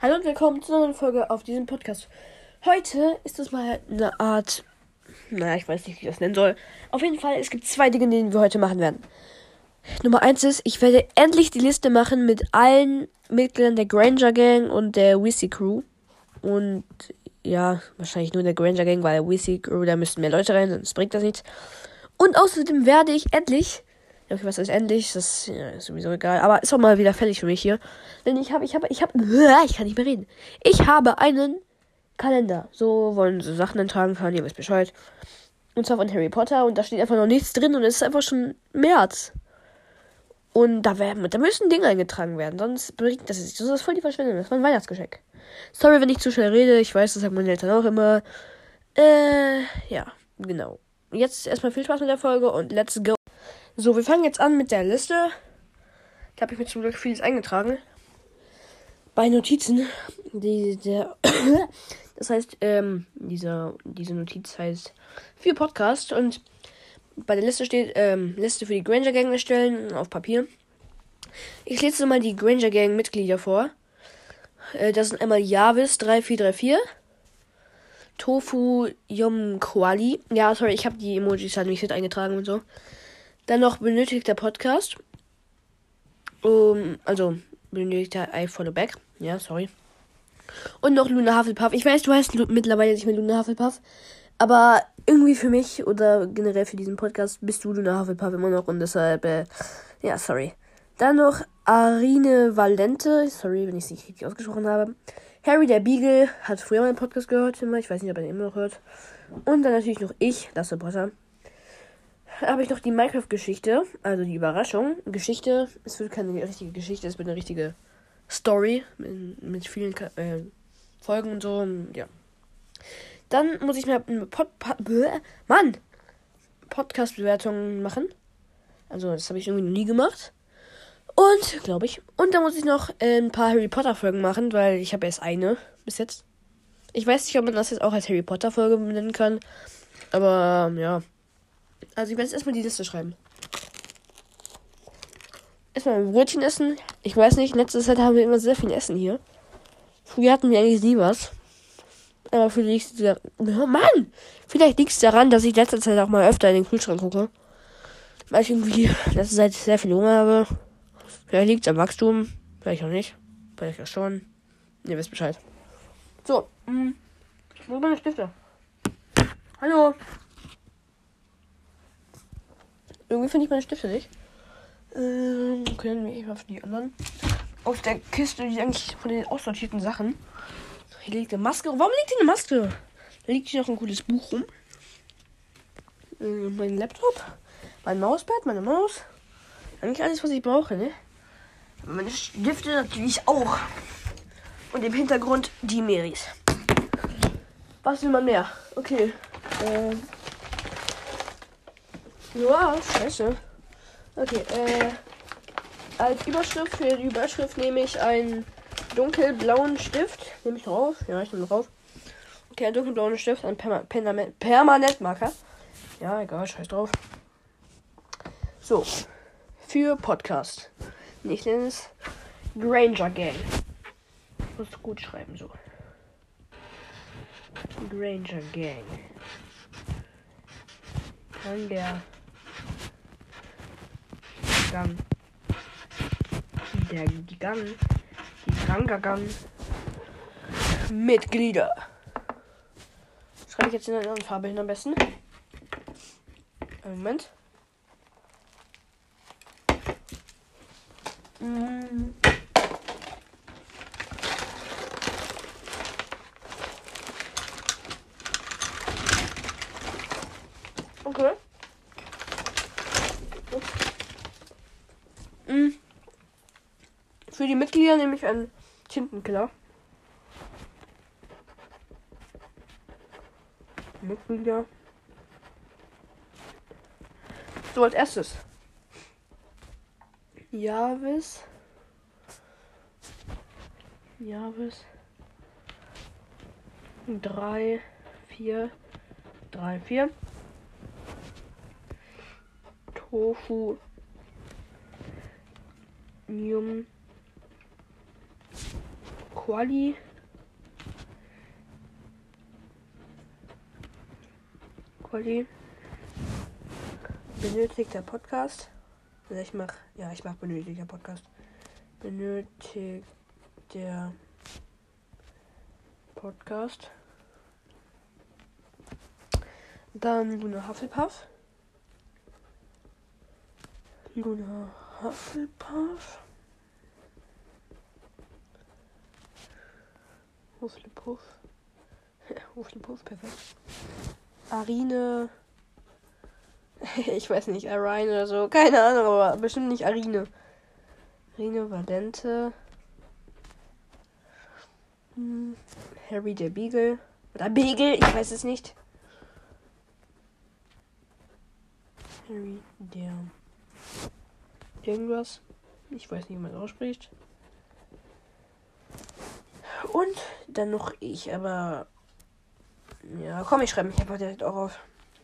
Hallo und willkommen zu einer neuen Folge auf diesem Podcast. Heute ist es mal eine Art, naja, ich weiß nicht, wie ich das nennen soll. Auf jeden Fall, es gibt zwei Dinge, die wir heute machen werden. Nummer eins ist, ich werde endlich die Liste machen mit allen Mitgliedern der Granger Gang und der Wissy Crew. Und ja, wahrscheinlich nur der Granger Gang, weil der Wissy Crew, da müssten mehr Leute rein, sonst bringt das nichts. Und außerdem werde ich endlich Okay, was ist endlich? Das ja, ist sowieso egal. Aber ist auch mal wieder fällig für mich hier. Denn ich habe, ich habe, ich habe, ich kann nicht mehr reden. Ich habe einen Kalender. So wollen so Sachen eintragen kann. Ihr wisst Bescheid. Und zwar von Harry Potter. Und da steht einfach noch nichts drin. Und es ist einfach schon März. Und da, werden, da müssen Dinge eingetragen werden. Sonst bringt das nicht. Das ist voll die Verschwendung. Das war ein Weihnachtsgeschenk. Sorry, wenn ich zu schnell rede. Ich weiß, das sagen meine Eltern auch immer. Äh, ja, genau. Jetzt erstmal viel Spaß mit der Folge und let's go. So, wir fangen jetzt an mit der Liste. Da habe ich mir zum Glück vieles eingetragen. Bei Notizen, die, der, das heißt, ähm, dieser, diese Notiz heißt für Podcast und bei der Liste steht, ähm, Liste für die Granger Gang erstellen auf Papier. Ich lese mal die Granger Gang Mitglieder vor. Äh, das sind einmal Javis 3434, Tofu Yom Koali. Ja, sorry, ich habe die Emojis halt nicht mit eingetragen und so. Dann noch benötigter Podcast. Um, also benötigter I follow back. Ja, sorry. Und noch Luna Hufflepuff. Ich weiß, du heißt mittlerweile nicht mehr Luna Hufflepuff. Aber irgendwie für mich oder generell für diesen Podcast bist du Luna Hufflepuff immer noch und deshalb, äh, ja, sorry. Dann noch Arine Valente. Sorry, wenn ich es nicht richtig ausgesprochen habe. Harry der Beagle hat früher meinen Podcast gehört immer. Ich weiß nicht, ob er den immer noch hört. Und dann natürlich noch ich, Lasse Potter habe ich noch die Minecraft-Geschichte, also die Überraschung. Geschichte, es wird keine richtige Geschichte, es wird eine richtige Story mit, mit vielen äh, Folgen und so. Ja. Dann muss ich mir eine Pod, Mann, Podcast-Bewertung machen. Also, das habe ich irgendwie noch nie gemacht. Und, glaube ich. Und dann muss ich noch äh, ein paar Harry Potter-Folgen machen, weil ich habe erst eine bis jetzt. Ich weiß nicht, ob man das jetzt auch als Harry Potter-Folge nennen kann. Aber, ja. Also ich werde jetzt erstmal die Liste schreiben. Erstmal ein Brötchen essen. Ich weiß nicht, letzte Zeit haben wir immer sehr viel Essen hier. Früher hatten wir eigentlich nie was. Aber vielleicht liegt oh Mann! Vielleicht liegt es daran, dass ich letzte Zeit auch mal öfter in den Kühlschrank gucke. Weil ich irgendwie letzte Zeit sehr viel Hunger habe. Vielleicht liegt es am Wachstum. Vielleicht auch nicht. Vielleicht auch schon. Ihr wisst Bescheid. So. Mh. Hm. Wo sind meine Stifte? Hallo? Irgendwie finde ich meine Stifte nicht. Ähm, können wir eben auf die anderen. Auf der Kiste, die eigentlich von den aussortierten Sachen. Hier liegt eine Maske. Warum liegt hier eine Maske? Da liegt hier noch ein cooles Buch rum. Ähm, mein Laptop. Mein Mauspad, meine Maus. Eigentlich alles, was ich brauche, ne? Meine Stifte natürlich auch. Und im Hintergrund die Meris. Was will man mehr? Okay. Ähm. Ja, scheiße. Okay, äh. Als Überschrift für die Überschrift nehme ich einen dunkelblauen Stift. Nehme ich drauf? Ja, ich nehme drauf. Okay, einen dunkelblauen Stift, ein Perma Permanent Permanentmarker. Ja, egal, scheiß drauf. So. Für Podcast. Ich nenne es Granger Gang. Muss gut schreiben, so. Granger Gang. Kann der Gang. Der Gang. Die Gang. Mitglieder. Schreibe ich jetzt in einer anderen Farbe hin am besten. Einen Moment. Mm. Okay. Für die Mitglieder nehme ich einen Tintenkiller. Mitglieder. So, als erstes. Javis. Javis. Drei, vier, drei, vier. Tofu. Quali. Quali. Benötigter Podcast. Also ich mach, ja, ich mach benötigter Podcast. Benötigt der Podcast. Dann Luna Hufflepuff. Luna Hufflepuff. Hufflepuff. Hufflepuff, perfekt. Arine. ich weiß nicht, Arine oder so. Keine Ahnung, aber bestimmt nicht Arine. Arine Valente. Hm. Harry der Beagle. Oder Beagle, ich weiß es nicht. Harry der irgendwas. Ich weiß nicht, wie man ausspricht. Und dann noch ich, aber ja, komm, ich schreibe mich einfach direkt auch auf.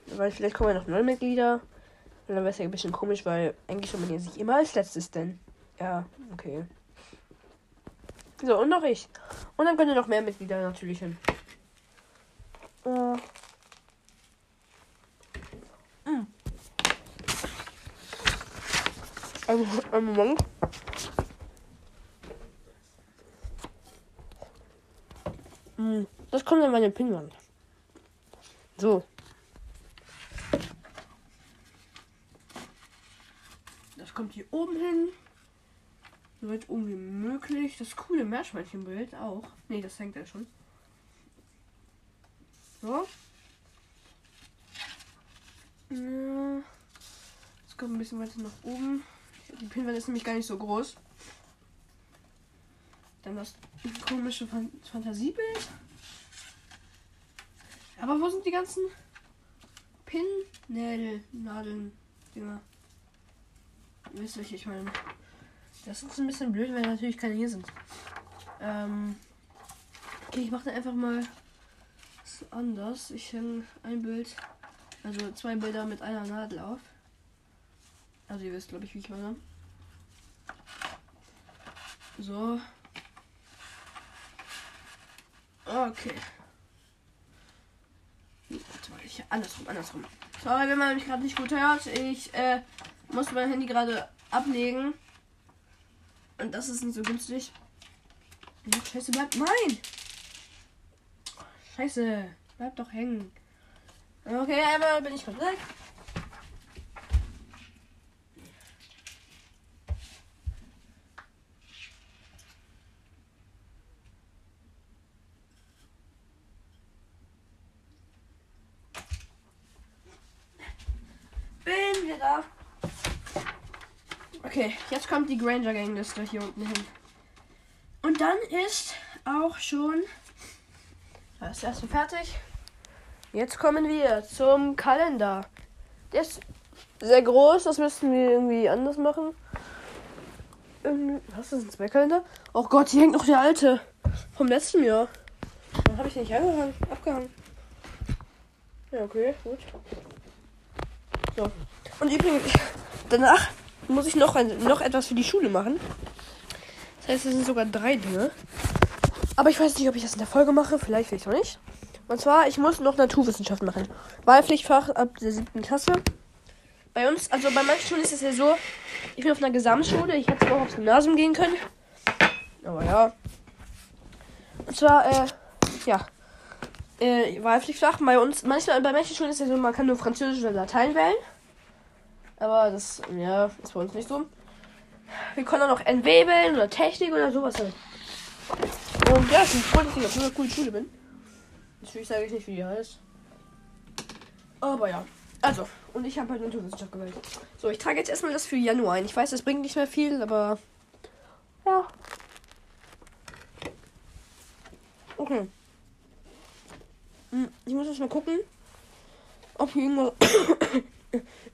Weil vielleicht kommen ja noch neue Mitglieder. Und dann wäre es ja ein bisschen komisch, weil eigentlich soll man ja sich immer als letztes denn. Ja, okay. So, und noch ich. Und dann können noch mehr Mitglieder natürlich hin. Äh. Mm. Ein, ein Moment. Das kommt an meine Pinwand. So. Das kommt hier oben hin. So weit oben wie möglich. Das coole Meerschweinchenbild auch. Ne, das hängt ja schon. So. Ja. Das kommt ein bisschen weiter nach oben. Die Pinwand ist nämlich gar nicht so groß. Dann das komische Fan Fantasiebild. Aber wo sind die ganzen Pin-Nadeln? Dinger. Ihr wisst, welche ich meine. Das ist ein bisschen blöd, weil natürlich keine hier sind. Ähm okay, ich mache einfach mal anders. Ich hänge ein Bild, also zwei Bilder mit einer Nadel auf. Also ihr wisst, glaube ich, wie ich meine. So. Okay. Ich, andersrum, andersrum. Sorry, wenn man mich gerade nicht gut hört. Ich äh, muss mein Handy gerade ablegen. Und das ist nicht so günstig. Scheiße, bleibt. Nein! Scheiße, bleibt doch hängen. Okay, einmal bin ich weg. Okay, jetzt kommt die Granger Gang Liste hier unten hin. Und dann ist auch schon das erste fertig. Jetzt kommen wir zum Kalender. Der ist sehr groß, das müssten wir irgendwie anders machen. Irgendwie, was ist ein Zweckkalender? Oh Gott, hier hängt noch der alte vom letzten Jahr. Dann habe ich nicht angehangen, abgehangen. Ja, okay, gut. So. Und übrigens, danach muss ich noch, ein, noch etwas für die Schule machen. Das heißt, es sind sogar drei Dinge. Aber ich weiß nicht, ob ich das in der Folge mache. Vielleicht, vielleicht auch nicht. Und zwar, ich muss noch Naturwissenschaft machen. Wahlpflichtfach ab der siebten Klasse. Bei uns, also bei manchen Schulen ist es ja so, ich bin auf einer Gesamtschule. Ich hätte auch aufs Gymnasium gehen können. Aber ja. Und zwar, äh, ja. Äh, Wahlpflichtfach. Bei uns, manchmal, bei manchen Schulen ist es ja so, man kann nur Französisch oder Latein wählen. Aber das, ja, ist bei uns nicht so. Wir können auch noch entwebeln oder Technik oder sowas halt. Und ja, ich bin froh, dass ich auf einer coolen Schule bin. Natürlich sage ich nicht, wie die heißt. Aber ja. Also, und ich habe halt Naturwissenschaft gewählt. So, ich trage jetzt erstmal das für Januar ein. Ich weiß, das bringt nicht mehr viel, aber. Ja. Okay. Hm, ich muss jetzt mal gucken, ob hier irgendwas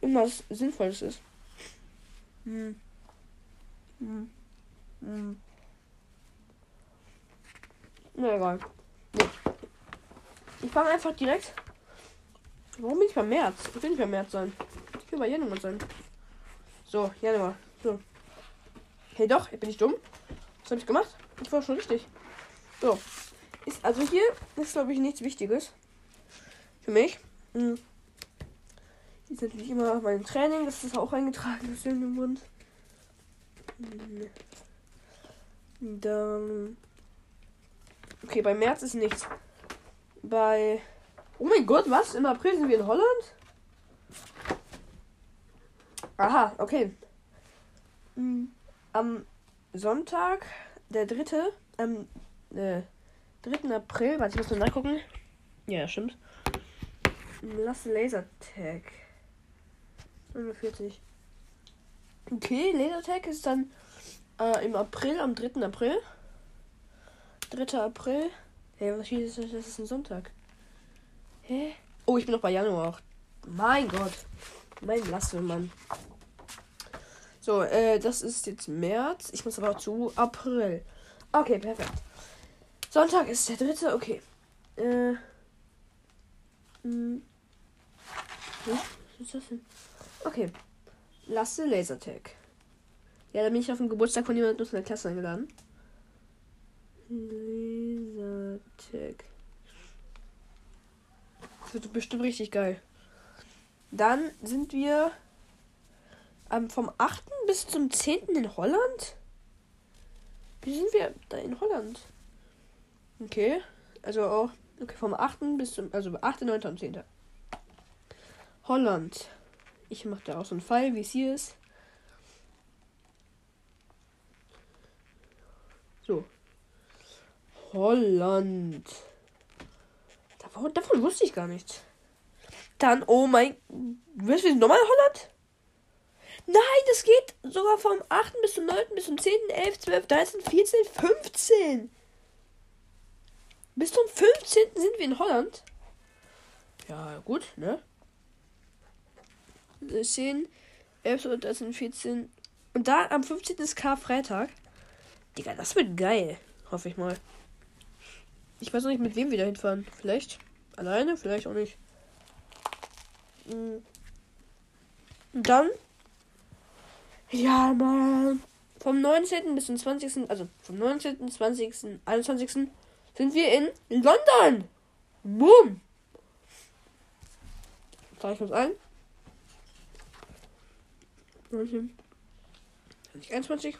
irgendwas Sinnvolles ist. Hm. Hm. Hm. Na egal. Nee. Ich fange einfach direkt. Warum bin ich beim März? Ich will nicht beim März sein. Ich will bei Januar sein. So, Januar. So. Hey doch, bin ich dumm? Was habe ich gemacht? Ich war schon richtig. So. Ist, also hier ist, glaube ich, nichts Wichtiges. Für mich. Hm. Ist natürlich immer mein Training, das ist auch eingetragen in den Mund. Hm. Dann. Okay, bei März ist nichts. Bei. Oh mein Gott, was? Im April sind wir in Holland? Aha, okay. Hm. Am Sonntag, der dritte, am äh, 3. April, warte, ich muss mal nachgucken. Ja, stimmt. Lass Lasertag. 49. Okay, Lasertag ist dann äh, im April, am 3. April. 3. April. Hey, was ist das? Das ist ein Sonntag. Hä? Oh, ich bin noch bei Januar. Mein Gott. Mein Lasse, Mann. So, äh, das ist jetzt März. Ich muss aber zu April. Okay, perfekt. Sonntag ist der dritte. Okay. Äh. Hm. Was ist das denn? Okay. Lasse Lasertag. Ja, da bin ich auf dem Geburtstag von jemandem aus der Klasse eingeladen. Lasertag. Das wird bestimmt richtig geil. Dann sind wir ähm, vom 8. bis zum 10. in Holland. Wie sind wir da in Holland? Okay. Also auch okay, vom 8. bis zum. Also 8., 9. und 10. Holland. Ich mache da auch so einen Fall, wie es hier ist. So. Holland. Davon, davon wusste ich gar nichts. Dann, oh mein. Wirst du nochmal Holland? Nein, das geht sogar vom 8. bis zum 9. bis zum 10., 11., 12., 13., 14., 15. Bis zum 15. sind wir in Holland. Ja, gut, ne? 10, 11, 12, 13, 14. Und da am 15. ist Karfreitag. Digga, das wird geil. Hoffe ich mal. Ich weiß noch nicht, mit wem wir da hinfahren. Vielleicht alleine, vielleicht auch nicht. Und hm. dann ja, Mann. Vom 19. bis zum 20. Also vom 19., 20., 21. sind wir in London. Boom. Trage ich uns ein. 19. 21.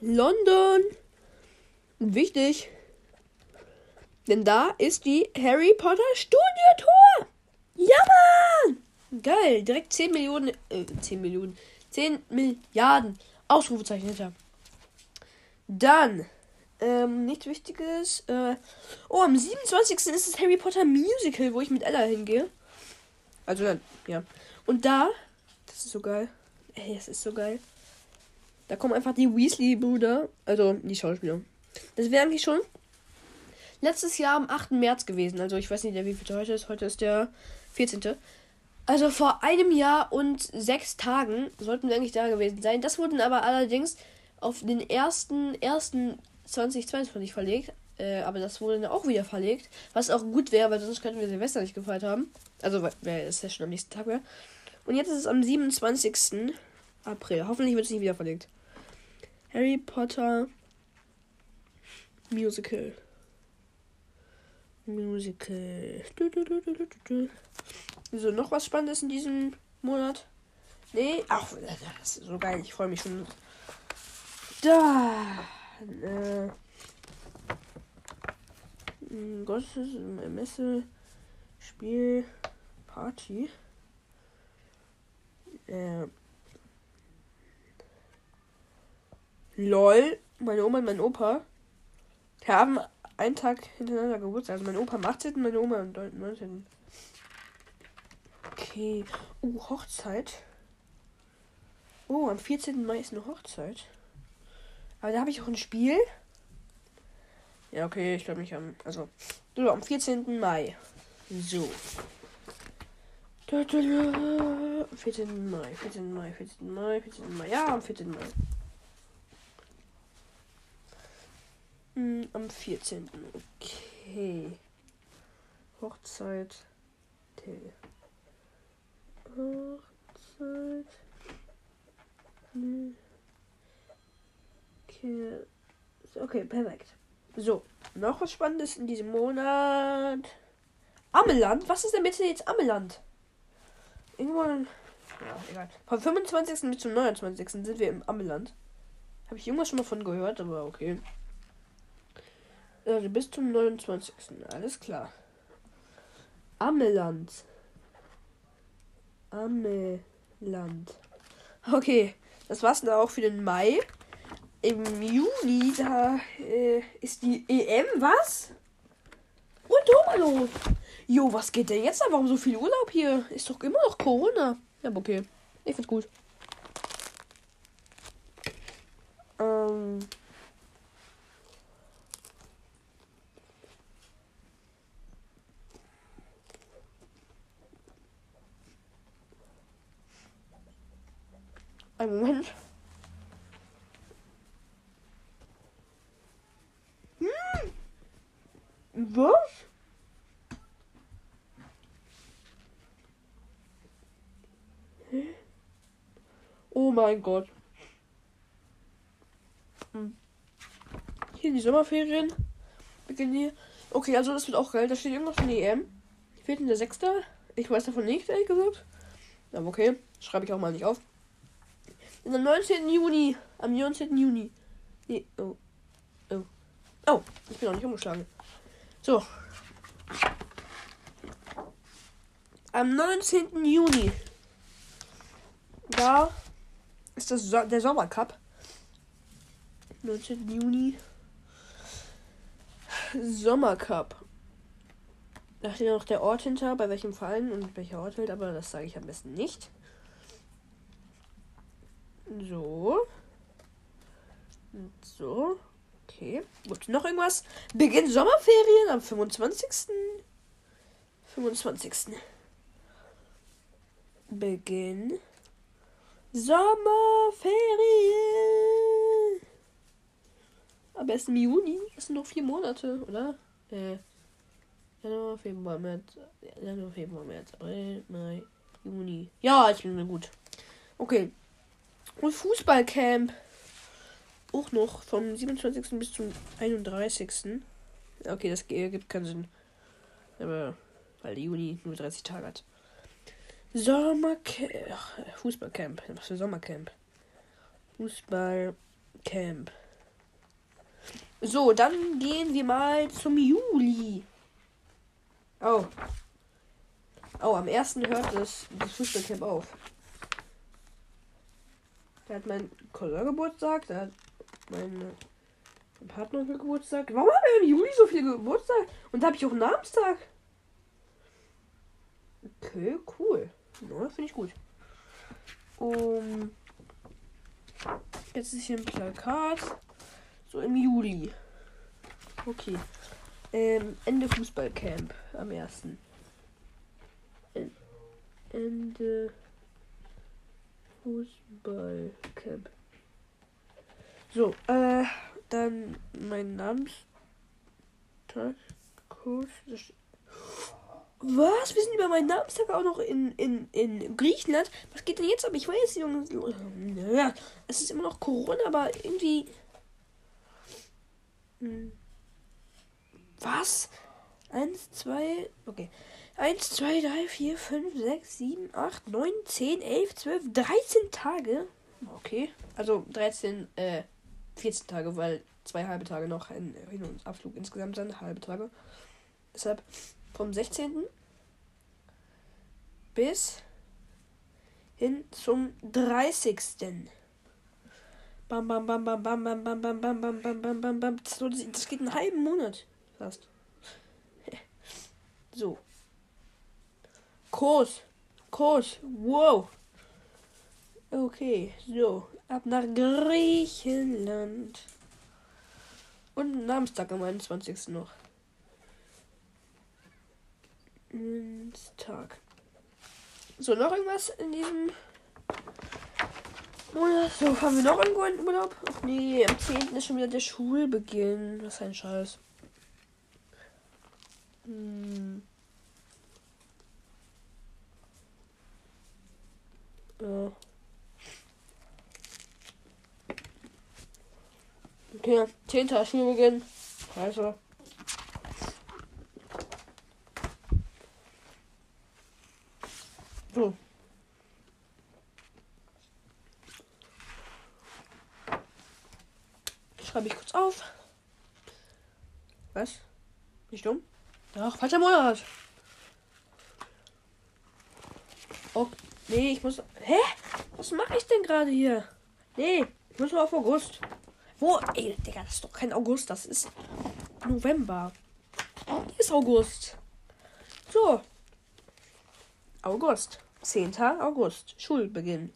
London. Wichtig. Denn da ist die Harry Potter Studiotour. Ja, Mann! Geil, direkt 10 Millionen, äh, 10 Millionen, 10 Milliarden Ausrufezeichen hinter. Dann, ähm, nichts Wichtiges. Äh, oh, am 27. ist das Harry Potter Musical, wo ich mit Ella hingehe. Also, ja. Und da, das ist so geil. Ey, das ist so geil. Da kommen einfach die Weasley-Brüder, also die Schauspieler. Das wäre eigentlich schon letztes Jahr am 8. März gewesen. Also ich weiß nicht, wie viel heute ist. Heute ist der 14. Also vor einem Jahr und sechs Tagen sollten wir eigentlich da gewesen sein. Das wurde aber allerdings auf den 1.1.2022 verlegt. Äh, aber das wurde dann auch wieder verlegt. Was auch gut wäre, weil sonst könnten wir Silvester nicht gefeiert haben. Also, weil es ja schon am nächsten Tag wäre. Und jetzt ist es am 27. April. Hoffentlich wird es nicht wieder verlegt. Harry Potter Musical. Musical. Du, du, du, so, noch was Spannendes in diesem Monat? Nee, ach, das ist so geil. Ich freue mich schon. Da. Äh, Gottes Messe, Spiel, Party. Äh, LOL, meine Oma und mein Opa haben einen Tag hintereinander Geburtstag. Also mein Opa am 18. meine Oma am 19. Okay. Oh, Hochzeit. Oh, am 14. Mai ist eine Hochzeit. Aber da habe ich auch ein Spiel. Ja, okay, ich glaube nicht am. Also, so, am 14. Mai. So. 14. Mai, 14. Mai, 14. Mai, 14. Mai. Ja, am 14. Mai. Hm, am 14. Okay. Hochzeit. Till. Hochzeit. Okay. Okay, perfekt. So, noch was Spannendes in diesem Monat. Ameland? Was ist denn bitte jetzt Ameland? Irgendwann. Ja, egal. Vom 25. bis zum 29. sind wir im Ameland. Habe ich irgendwas schon mal von gehört, aber okay. Also bis zum 29. Alles klar. Ameland. Ameland. Okay, das war's dann auch für den Mai. Im Juni, da äh, ist die EM, was? Und hallo. Jo, was geht denn jetzt da? Warum so viel Urlaub hier? Ist doch immer noch Corona. Ja, okay. Ich find's gut. Ähm. Ein Moment. Hm. Was? Oh mein Gott. Hm. Hier die Sommerferien beginnen hier. Okay, also das wird auch geil. Da steht irgendwas von EM. Fehlt in der Sechste. Ich weiß davon nicht, ehrlich gesagt. Aber okay, schreibe ich auch mal nicht auf. In am 19. Juni. Am 19. Juni. Nee, oh. Oh. Oh, ich bin auch nicht umgeschlagen. So. Am 19. Juni. Da ist das so der Sommercup. 19. Juni. Sommercup. Da steht noch der Ort hinter, bei welchem Verein und welcher Ort hält, aber das sage ich am besten nicht. So. Und so. Okay. Gut, noch irgendwas? Beginn Sommerferien am 25. 25. Beginn Sommerferien. Am besten Juni. Das sind noch vier Monate, oder? Äh. Januar, Februar, März. Januar, Februar, März, April, Mai, Juni. Ja, ich bin mir gut. Okay. Und Fußballcamp. Auch noch vom 27. bis zum 31. Okay, das gibt keinen Sinn. Aber weil Juni nur 30 Tage hat. Sommercamp. Fußballcamp. Was für Sommercamp? Fußballcamp. So, dann gehen wir mal zum Juli. Oh. Oh, am 1. hört das, das Fußballcamp auf. Da hat mein Cousin Geburtstag, da meine Partner Geburtstag. Warum haben wir im Juli so viel Geburtstag? Und da habe ich auch Namenstag. Okay, cool. Ja, finde ich gut. Um, jetzt ist hier ein Plakat. So im Juli. Okay. Ähm, Ende Fußballcamp am 1. Ende Fußballcamp. So, äh, dann mein Namenstag. Coach. Was? Wir sind über meinen Namenstag auch noch in, in, in Griechenland. Was geht denn jetzt ab? Ich weiß, Jungs. Ja, es ist immer noch Corona, aber irgendwie. Hm. Was? Eins, zwei. Okay. 1, 2, 3, 4, 5, 6, 7, 8, 9, 10, 11, 12, 13 Tage. Okay. Also 13, äh, 14 Tage, weil zwei halbe Tage noch ein Hin- und Abflug insgesamt sind. Halbe Tage. Deshalb vom 16. bis hin zum 30. Bam, bam, bam, bam, bam, bam, bam, bam, bam, bam, bam, bam, bam, bam. Das geht einen halben Monat fast. So. Kurs. Kurs. Wow. Okay, so. Ab nach Griechenland. Und Namenstag am 21. noch. Tag. So, noch irgendwas in diesem Monat? So, haben wir noch irgendwo einen Urlaub? Ach nee, am 10. ist schon wieder der Schulbeginn. Was ein Scheiß. Hm. Okay, 10. Schulbeginn. Also. So. Schreibe ich kurz auf. Was? Nicht dumm? Ach, falscher Monat. Oh, nee, ich muss. Hä? Was mache ich denn gerade hier? Nee, ich muss nur auf August. Wo? Ey, Digga, das ist doch kein August, das ist November. Hier ist August. So. August. 10. August. Schulbeginn.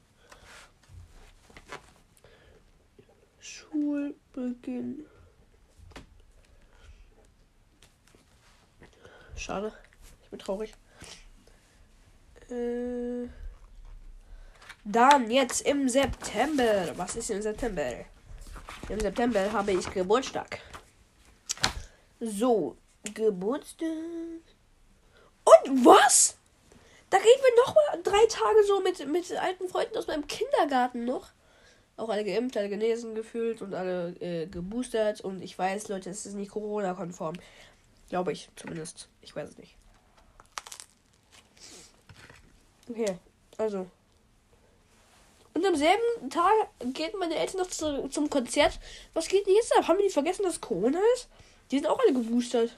Schulbeginn. Schade. Ich bin traurig. Äh, dann jetzt im September. Was ist im September? Im September habe ich Geburtstag. So, Geburtstag. Und was? Da reden wir noch mal drei Tage so mit, mit alten Freunden aus meinem Kindergarten noch. Auch alle geimpft, alle genesen gefühlt und alle äh, geboostert. Und ich weiß, Leute, es ist nicht Corona-konform. Glaube ich zumindest. Ich weiß es nicht. Okay, also. Und am selben Tag gehen meine Eltern noch zu, zum Konzert. Was geht denn jetzt ab? Haben die vergessen, dass Corona ist? Die sind auch alle geboostert.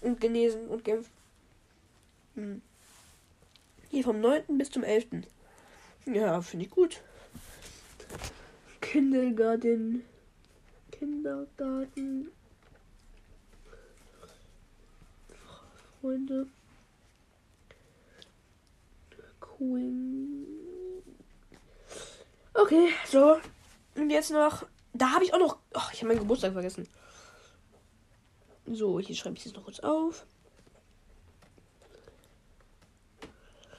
Und genesen und geimpft. Hm. Hier vom 9. bis zum 11. Ja, finde ich gut. Kindergarten. Kindergarten. Freunde. Queen. Okay, so. Und jetzt noch. Da habe ich auch noch. Ach, ich habe meinen Geburtstag vergessen. So, hier schreibe ich jetzt noch kurz auf.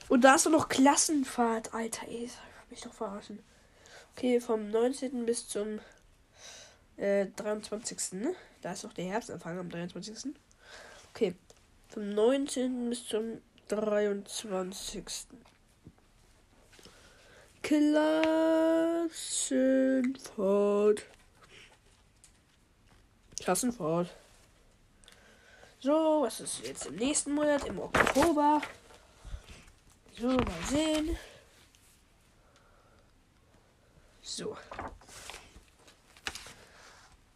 Und da ist doch noch Klassenfahrt, Alter. Ey, das hab mich doch verarschen. Okay, vom 19. bis zum äh, 23. Ne? Da ist noch der Herbstanfang am 23. Okay. Vom 19. bis zum 23. Klassenfahrt. Klassenfahrt. So, was ist jetzt im nächsten Monat? Im Oktober. So, mal sehen. So.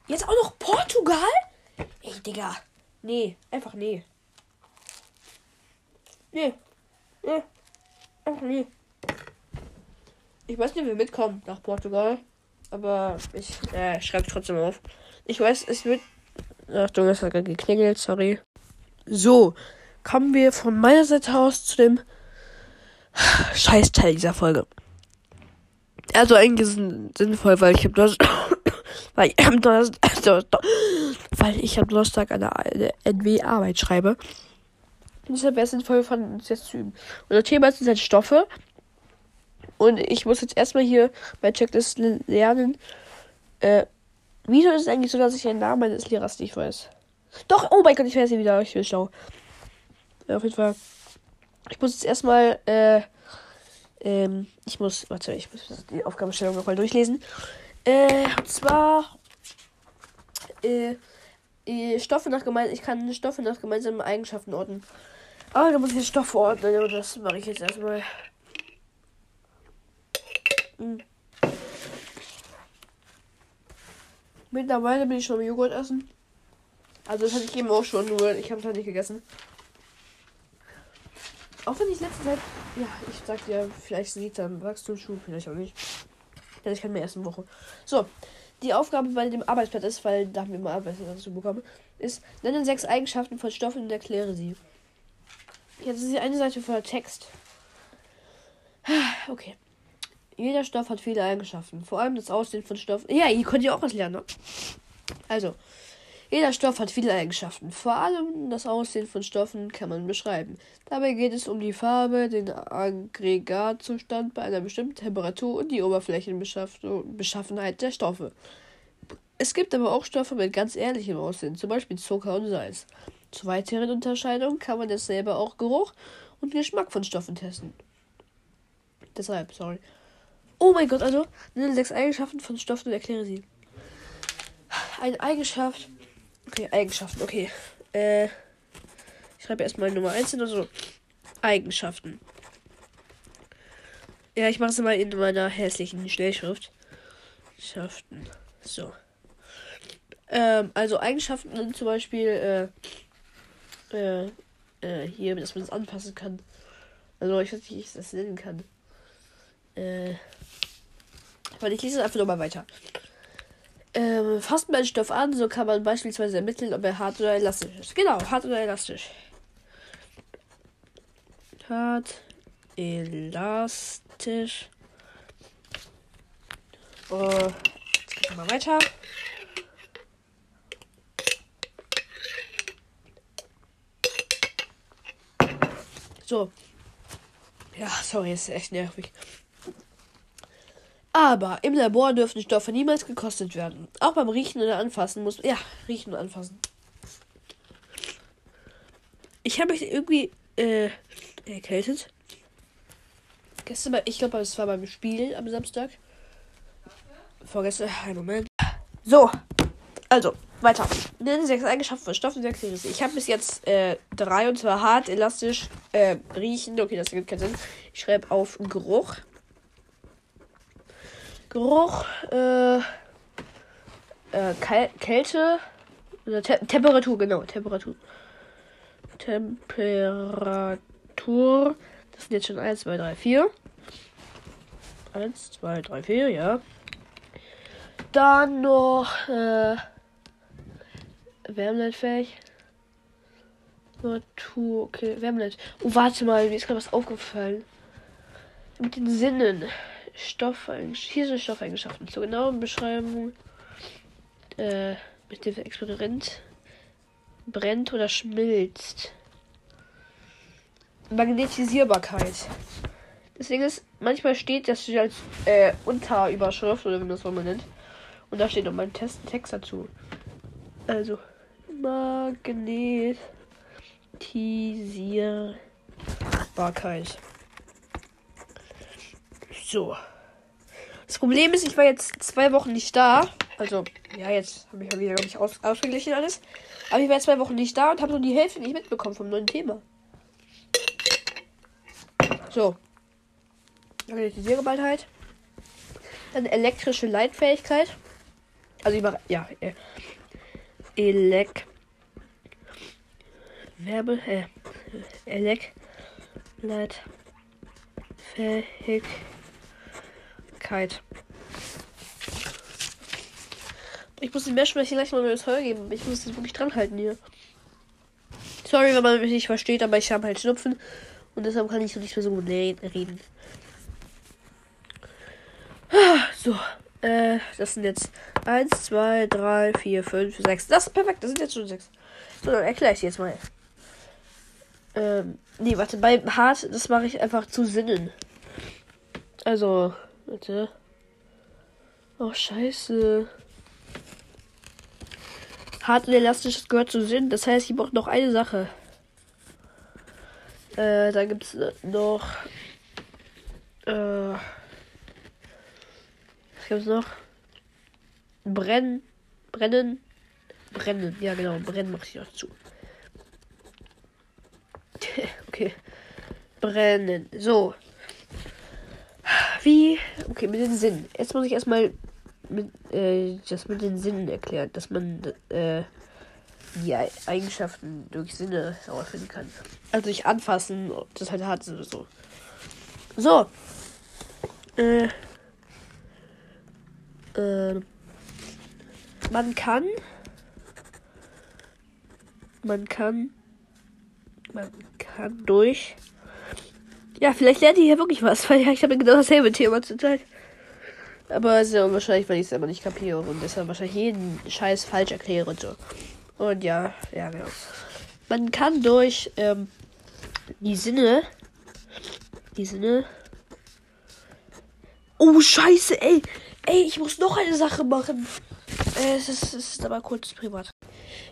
Jetzt auch noch Portugal? Ey, Digga. Nee, einfach nee. Nee. Nee. Einfach nee. Ich weiß nicht, wie wir mitkommen nach Portugal. Aber ich äh, schreibe trotzdem auf. Ich weiß, es wird. Achtung, es hat gerade geklingelt, sorry. So, kommen wir von meiner Seite aus zu dem Scheißteil dieser Folge. Also eigentlich ist es sinnvoll, weil ich habe das, weil ich am Donnerstag, weil ich am Donnerstag eine, eine NW-Arbeit schreibe. Deshalb wäre es sinnvoll, von uns jetzt zu üben. Das Thema sind halt Stoffe. Und ich muss jetzt erstmal hier bei Checklist lernen. Äh, wieso ist es eigentlich so, dass ich den Namen meines Lehrers nicht weiß? Doch, oh mein Gott, ich weiß ihn wieder. Ich bin schlau. Ja, auf jeden Fall. Ich muss jetzt erstmal, äh, ähm, ich muss, warte, ich muss die Aufgabenstellung nochmal durchlesen. Äh, und zwar, äh, Stoffe nach gemein, ich kann Stoffe nach gemeinsamen Eigenschaften ordnen. Aber da muss ich Stoffe ordnen, und das mache ich jetzt erstmal. Hm. Mittlerweile bin ich schon Joghurt essen. Also das hatte ich eben auch schon, nur ich habe es halt nicht gegessen. Auch wenn ich letzte Zeit, ja, ich sag dir, vielleicht sieht dann Wachstumsschub, vielleicht auch nicht. Denn ich kann mir erst eine Woche. So, die Aufgabe bei dem Arbeitsblatt ist, weil da haben wir mal Arbeit dazu bekommen, ist, nenne sechs Eigenschaften von Stoffen und erkläre sie. Jetzt ist die eine Seite voller Text. Okay. Jeder Stoff hat viele Eigenschaften. Vor allem das Aussehen von Stoffen. Ja, ihr könnt ja auch was lernen. Ne? Also, jeder Stoff hat viele Eigenschaften. Vor allem das Aussehen von Stoffen kann man beschreiben. Dabei geht es um die Farbe, den Aggregatzustand bei einer bestimmten Temperatur und die Oberflächenbeschaffenheit der Stoffe. Es gibt aber auch Stoffe mit ganz ehrlichem Aussehen, zum Beispiel Zucker und Salz. Zur weiteren Unterscheidung kann man dasselbe auch Geruch und Geschmack von Stoffen testen. Deshalb, sorry. Oh mein Gott, also nenne sechs Eigenschaften von Stoffen und erkläre sie. eine Eigenschaft. Okay, Eigenschaften, okay. Äh, ich schreibe erstmal Nummer 1 oder so. Eigenschaften. Ja, ich mache es mal in meiner hässlichen Schnellschrift. Eigenschaften. So. Ähm, also Eigenschaften sind zum Beispiel, äh, äh, äh, hier, dass man das anpassen kann. Also ich weiß nicht, wie ich das nennen kann. Äh, weil ich lese es einfach nochmal weiter. Ähm, fasst man Stoff an, so kann man beispielsweise ermitteln, ob er hart oder elastisch ist. Genau, hart oder elastisch. Hart, elastisch. Oh, jetzt geht mal weiter. So. Ja, sorry, ist echt nervig. Aber im Labor dürfen Stoffe niemals gekostet werden. Auch beim Riechen oder Anfassen muss. Ja, riechen und anfassen. Ich habe mich irgendwie äh, erkältet. Gestern, ich glaube, es war beim Spiel am Samstag. Vorgestern, ein Moment. So, also, weiter. Nennen sechs Eigenschaften von Stoffen, sechs Risse. Ich habe bis jetzt äh, drei und zwar hart, elastisch, äh, riechen. Okay, das gibt keinen Sinn. Ich schreibe auf Geruch. Geruch, äh, äh, Kälte, oder Te Temperatur, genau, Temperatur. Temperatur. Das sind jetzt schon 1, 2, 3, 4. 1, 2, 3, 4, ja. Dann noch äh, wärmleitfähig. Natur, okay, Wärmleit. Oh, warte mal, mir ist gerade was aufgefallen. Mit den Sinnen. Stoffeigenschaften. Hier sind Stoffeigenschaften. Zur genauen Beschreibung. Äh, mit dem Experiment. Brennt oder schmilzt. Magnetisierbarkeit. Deswegen ist, manchmal steht das als äh, Unterüberschrift oder wie man das mal nennt. Und da steht noch mein Test Text dazu. Also, Magnetisierbarkeit. So. Das Problem ist, ich war jetzt zwei Wochen nicht da. Also, ja, jetzt habe ich mal wieder, glaube ich, aus ausgeglichen alles. Aber ich war zwei Wochen nicht da und habe so die Hälfte nicht mitbekommen vom neuen Thema. So. Magnetisierbarkeit. Dann elektrische Leitfähigkeit. Also ich mache, ja, äh, Elek. Werbe, äh, Elek. Leitfähigkeit. Ich muss den Meerschwäche gleich mal neues Heu geben. Ich muss das wirklich dran halten hier. Sorry, wenn man mich nicht versteht, aber ich habe halt Schnupfen. Und deshalb kann ich so nicht mehr so gut reden. Ah, so. Äh, das sind jetzt 1, 2, 3, 4, 5, 6. Das ist perfekt, das sind jetzt schon 6. So, dann erkläre ich jetzt mal. Ähm, nee, warte, bei hart, das mache ich einfach zu Sinnen. Also, warte. Oh, scheiße. Hart und elastisch gehört zu Sinn. Das heißt, ich brauche noch eine Sache. Äh, da gibt's noch. Äh. Was gibt's noch? Brennen. Brennen. Brennen. Ja, genau. Brennen mache ich auch zu. okay. Brennen. So. Wie? Okay, mit den Sinnen. Jetzt muss ich erstmal mit, äh, das mit den Sinnen erklären, dass man äh, die Eigenschaften durch Sinne herausfinden kann. Also durch Anfassen, ob das halt hart ist oder so. So. Äh, äh, man kann. Man kann. Man kann durch. Ja, vielleicht lernt ihr hier wirklich was, weil ich habe genau dasselbe Thema zurzeit. Aber es ist ja unwahrscheinlich, weil ich es immer nicht kapiere und deshalb wahrscheinlich jeden Scheiß falsch erkläre und so. Und ja, ja, genau. Man kann durch ähm, die Sinne. Die Sinne. Oh, Scheiße, ey. Ey, ich muss noch eine Sache machen. Äh, es, ist, es ist aber kurz privat.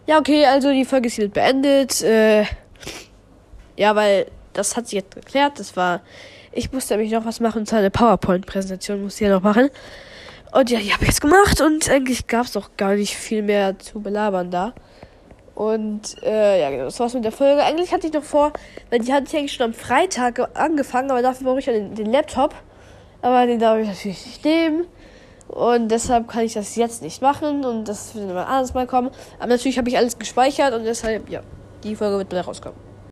Ja, okay, also die Folge ist jetzt beendet. Äh, ja, weil das hat sich jetzt geklärt. Das war. Ich musste nämlich noch was machen. So eine PowerPoint-Präsentation musste ich ja noch machen. Und ja, die habe ich jetzt gemacht und eigentlich gab es doch gar nicht viel mehr zu belabern da. Und äh, ja, genau, das war's mit der Folge. Eigentlich hatte ich noch vor, weil die hatte ich eigentlich schon am Freitag angefangen, aber dafür brauche ich ja den, den Laptop. Aber den darf ich natürlich nicht nehmen. Und deshalb kann ich das jetzt nicht machen und das wird mal anders mal kommen. Aber natürlich habe ich alles gespeichert und deshalb, ja, die Folge wird bald rauskommen.